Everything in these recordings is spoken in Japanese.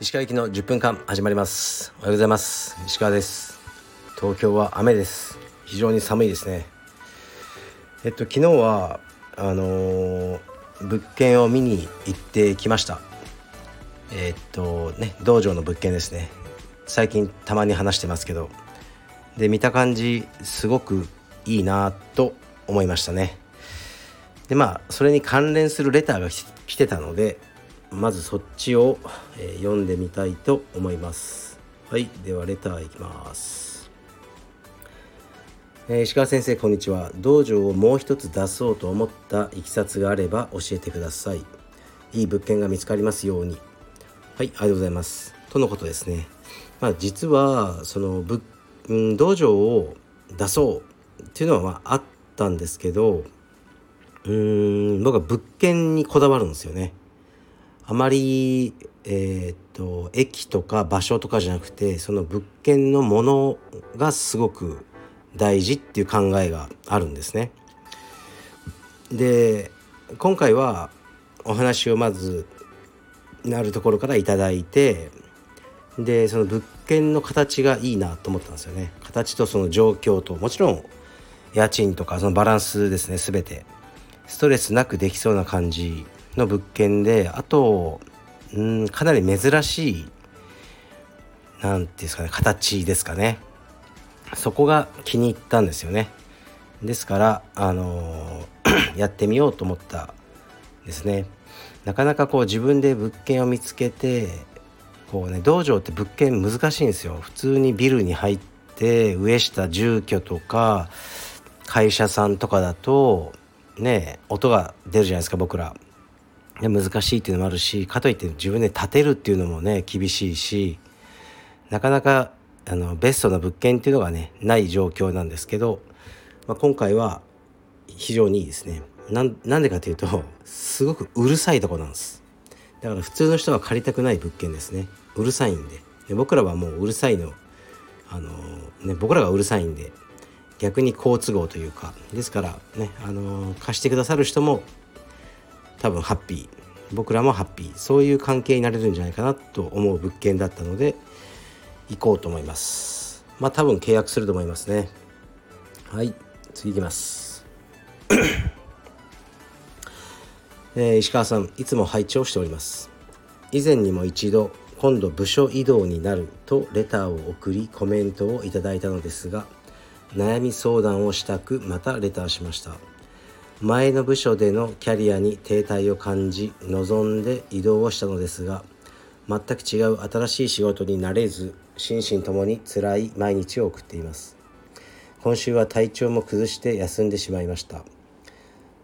石川行きの10分間始まります。おはようございます。石川です。東京は雨です。非常に寒いですね。えっと昨日はあのー、物件を見に行ってきました。えっとね道場の物件ですね。最近たまに話してますけど。で見た感じすごくいいなと思いましたね。でまあそれに関連するレターが来てたのでまずそっちを、え、読んでみたいと思います。はいではレターいきます、えー、石川先生こんにちは。道場をもう一つ出そうと思ったいきさつがあれば教えてください。いい物件が見つかりますように。はいありがとうございます。とのことですね。まあ実はその物、うん、道場を出そうっていうのはまああったんですけどうーん僕は物件にこだわるんですよねあまりえー、っと駅とか場所とかじゃなくてその物件のものがすごく大事っていう考えがあるんですね。で今回はお話をまずなるところから頂いてでその物件の形がいいなと思ったんですよね。形とその状況ともちろん家賃とかそのバランスですね全てストレスなくできそうな感じの物件であとうんかなり珍しい何ていうんですかね形ですかね。そこが気に入ったんですよね。ですからあの、やってみようと思ったですね。なかなかこう自分で物件を見つけてこうね道場って物件難しいんですよ。普通にビルに入って上下住居とか会社さんとかだとね音が出るじゃないですか僕ら。ね、難しいっていうのもあるしかといって自分で建てるっていうのもね厳しいしなかなかあのベストな物件っていうのがねない状況なんですけど、まあ、今回は非常にいいですね。なんでかというとすごくうるさいとこなんです。だから普通の人は借りたくない物件ですね。うるさいんで。で僕らはもううるさいのあのね僕らがうるさいんで逆に好都合というかですからねあの貸してくださる人も多分ハッピー。僕らもハッピー。そういう関係になれるんじゃないかなと思う物件だったので行こうと思います。まあ多分契約すると思いますね。はい次いきます。えー、石川さんいつも拝聴しております。以前にも一度今度部署移動になるとレターを送りコメントをいただいたのですが悩み相談をしたくまたレターしました。前の部署でのキャリアに停滞を感じ望んで移動をしたのですが全く違う新しい仕事になれず心身ともに辛い毎日を送っています。今週は体調も崩して休んでしまいました。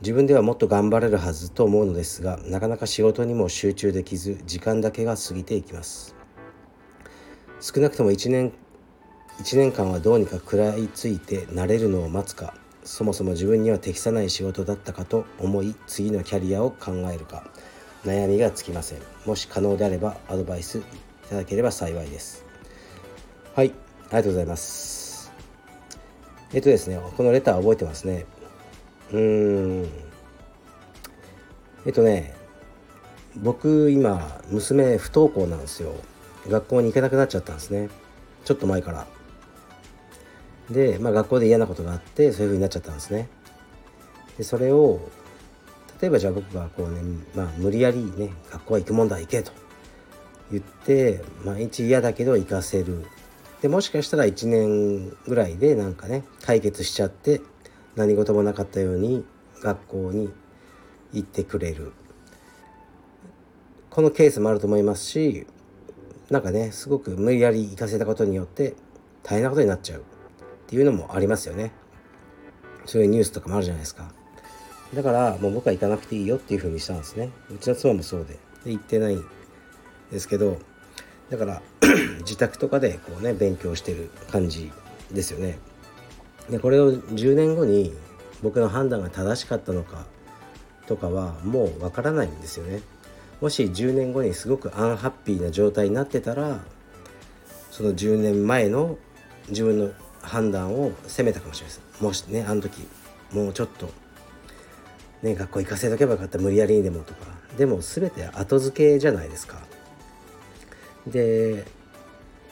自分ではもっと頑張れるはずと思うのですがなかなか仕事にも集中できず時間だけが過ぎていきます。少なくとも1年1年間はどうにか食らいついて慣れるのを待つかそもそも自分には適さない仕事だったかと思い次のキャリアを考えるか悩みがつきません。もし可能であればアドバイスいただければ幸いです。はいありがとうございます。えっとですねこのレター覚えてますね。うーん。えっとね僕今娘不登校なんですよ。学校に行けなくなっちゃったんですね。ちょっと前から。で、まあ、学校で嫌なことがあってそういう風になっちゃったんですね。でそれを例えばじゃあ僕がこうね、まあ、無理やりね学校は行くもんだ行けと言って毎日嫌だけど行かせる。でもしかしたら1年ぐらいでなんかね解決しちゃって何事もなかったように学校に行ってくれる。このケースもあると思いますしなんかねすごく無理やり行かせたことによって大変なことになっちゃう。っていうのもありますよね。そういうニュースとかもあるじゃないですか。だからもう僕は行かなくていいよっていうふうにしたんですね。うちの妻もそうで。で行ってないんですけどだから 自宅とかでこうね勉強してる感じですよね。でこれを10年後に僕の判断が正しかったのかとかはもうわからないんですよね。もし10年後にすごくアンハッピーな状態になってたらその10年前の自分の判断を責めたかもしれないですもしねあの時もうちょっとね学校行かせとけばよかった。無理やりにでもとか。でも全て後付けじゃないですか。で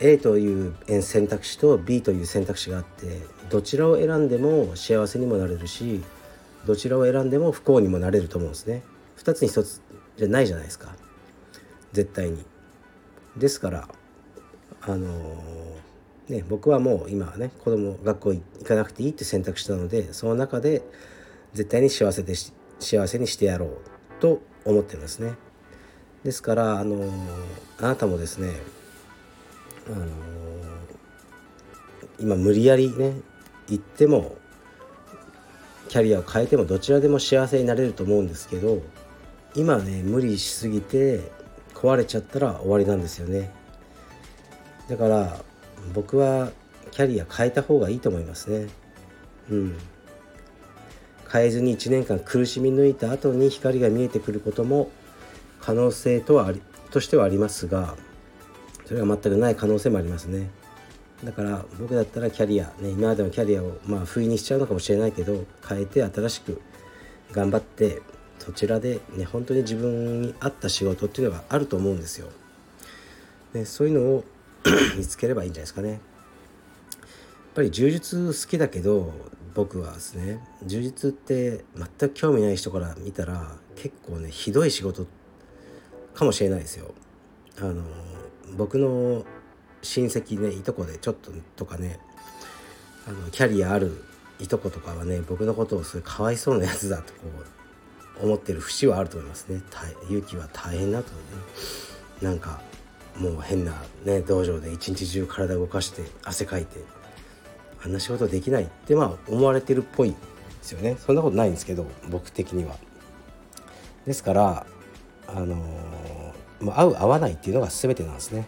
A という選択肢と B という選択肢があってどちらを選んでも幸せにもなれるしどちらを選んでも不幸にもなれると思うんですね。2つに1つじゃないじゃないですか。絶対に。ですからあのー、ね僕はもう今はね子供学校行かなくていいって選択したのでその中で絶対に幸せでし幸せにしてやろうと思ってるんですね。ですからあのー、あなたもですねあのー、今無理やりね行ってもキャリアを変えてもどちらでも幸せになれると思うんですけど今ね無理しすぎて壊れちゃったら終わりなんですよね。だから僕はキャリア変えた方がいいと思いますね。うん。変えずに1年間苦しみ抜いた後に光が見えてくることも可能性とはありとしてはありますがそれが全くない可能性もありますね。だから僕だったらキャリア、ね、今までのキャリアをまあ不意にしちゃうのかもしれないけど変えて新しく頑張ってそちらでね本当に自分に合った仕事っていうのがあると思うんですよ。ね、そういうのを 見つければいいんじゃないですかね。やっぱり充実好きだけど僕はですね充実って全く興味ない人から見たら結構ねひどい仕事かもしれないですよ。あの僕の親戚ねいとこでちょっととかねあのキャリアあるいとことかはね僕のことをそれかわいそうなやつだとこう思ってる節はあると思いますね勇気は大変だと思うねなんかもう変なね道場で一日中体動かして汗かいてあんな仕事できないってまあ思われてるっぽいですよねそんなことないんですけど僕的にはですからあのー、合う合わないっていうのが全てなんですね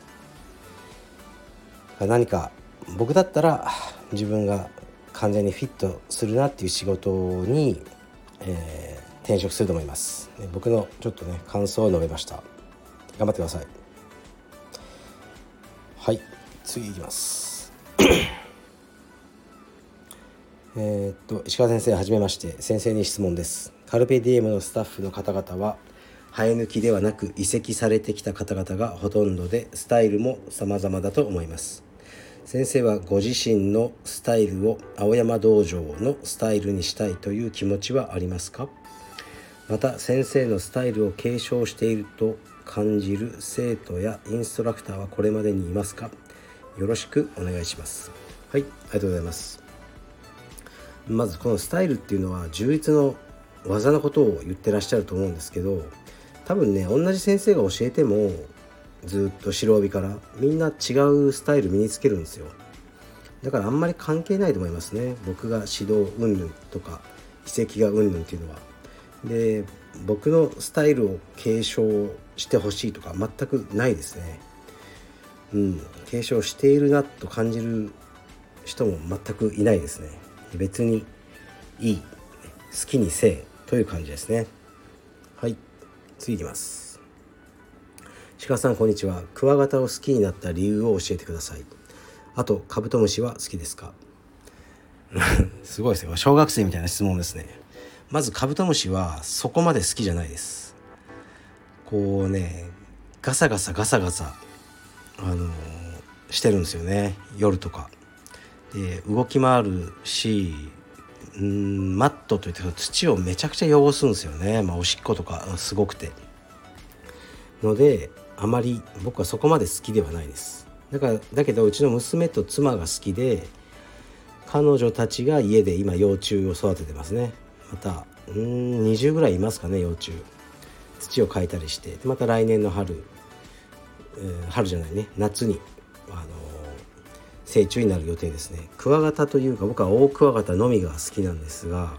何か僕だったら自分が完全にフィットするなっていう仕事に、えー、転職すると思います僕のちょっとね感想を述べました頑張ってくださいはい次いきます。えっと石川先生はじめまして先生に質問です。カルペディエムのスタッフの方々は生え抜きではなく移籍されてきた方々がほとんどでスタイルも様々だと思います。先生はご自身のスタイルを青山道場のスタイルにしたいという気持ちはありますか？また先生のスタイルを継承していると感じる生徒やインストラクターはこれまでにいますか？よろしくお願いします。はいありがとうございます。まずこのスタイルっていうのは充実の技のことを言ってらっしゃると思うんですけど多分ね同じ先生が教えてもずっと白帯からみんな違うスタイル身につけるんですよ。だからあんまり関係ないと思いますね。僕が指導云々とか遺跡が云々っていうのは。で僕のスタイルを継承してほしいとか全くないですね。うん。継承しているなと感じる人も全くいないですね。別にいい。好きにせえという感じですね。はい。次いきます。鹿さんこんにちは。クワガタを好きになった理由を教えてください。あとカブトムシは好きですか？すごいですよ小学生みたいな質問ですね。まずカブトムシはそこまで好きじゃないです。こうねガサガサガサガサあの、してるんですよね。夜とか。で動き回るしんマットといって土をめちゃくちゃ汚すんですよね、まあ、おしっことかすごくて。のであまり僕はそこまで好きではないです。だからだけどうちの娘と妻が好きで彼女たちが家で今幼虫を育ててますね。またうん20ぐらいいますかね幼虫。土を変えたりして。また来年の春、えー、春じゃないね。夏にあの成虫になる予定ですね。クワガタというか僕はオオクワガタのみが好きなんですが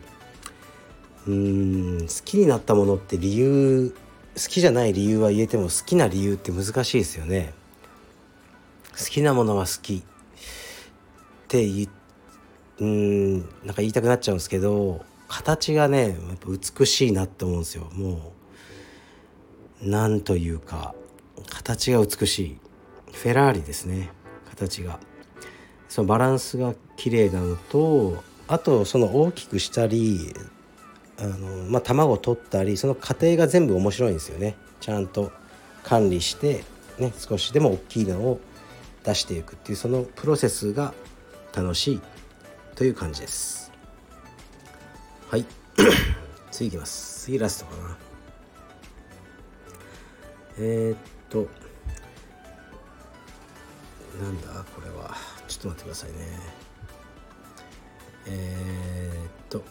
うーん好きになったものって理由好きじゃない理由は言えても好きな理由って難しいですよね。好きなものは好き。って言うんなんか言いたくなっちゃうんですけど形がねやっぱ美しいなって思うんですよ。もうなんというか形が美しい。フェラーリですね。形が。そのバランスが綺麗なのとあとその大きくしたりあの、まあ、卵を取ったりその過程が全部面白いんですよね。ちゃんと管理して、ね、少しでも大きいのを出していくっていうそのプロセスが楽しいという感じです。はい。次いきます。次ラストかな。えー、っと。なんだ？これは。ちょっと待ってくださいね。えー、っと。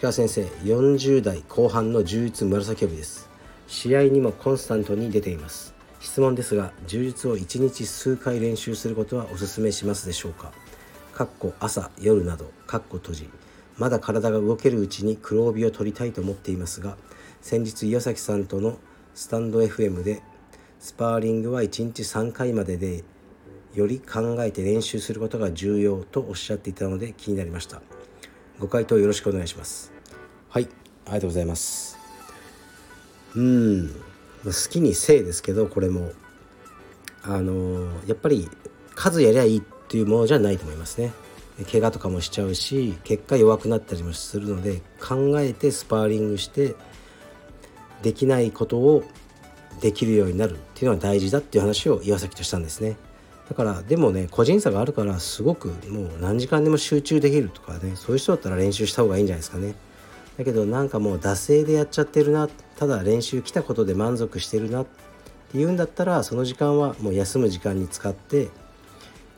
鹿先生40代後半の充実紫帯です。試合にもコンスタントに出ています。質問ですが充実を1日数回練習することはお勧めしますでしょうか？かっこ朝夜などかっこ閉じ。まだ体が動けるうちに黒帯を取りたいと思っていますが先日岩崎さんとのスタンド FM でスパーリングは1日3回まででより考えて練習することが重要とおっしゃっていたので気になりました。ご回答よろしくお願いします。はいありがとうございます。うん好きにせいですけどこれも。あのやっぱり数やりゃいいっていうものじゃないと思いますね怪我とかもしちゃうし結果弱くなったりもするので考えてスパーリングしてできないことをできるようになるっていうのは大事だっていう話を岩崎としたんですね。だからでもね個人差があるからすごくもう何時間でも集中できるとかねそういう人だったら練習した方がいいんじゃないですかね。だけどなんかもう惰性でやっちゃってるなただ練習来たことで満足してるなっていうんだったらその時間はもう休む時間に使って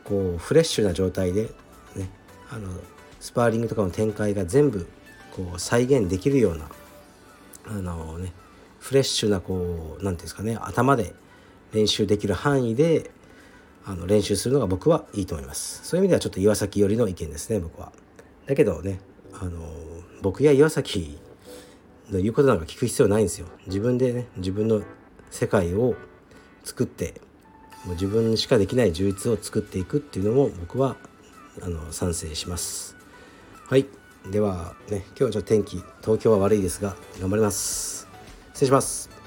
こうフレッシュな状態であのスパーリングとかの展開が全部こう再現できるようなあのねフレッシュなこう何ていうんですかね頭で練習できる範囲であの練習するのが僕はいいと思います。そういう意味ではちょっと岩崎寄りの意見ですね僕は。だけどねあの僕や岩崎の言うことなんか聞く必要ないんですよ。自分でね自分の世界を作ってもう自分しかできない充実を作っていくっていうのも僕はあの賛成します。はい。ではね今日はちょっと天気東京は悪いですが頑張ります。失礼します。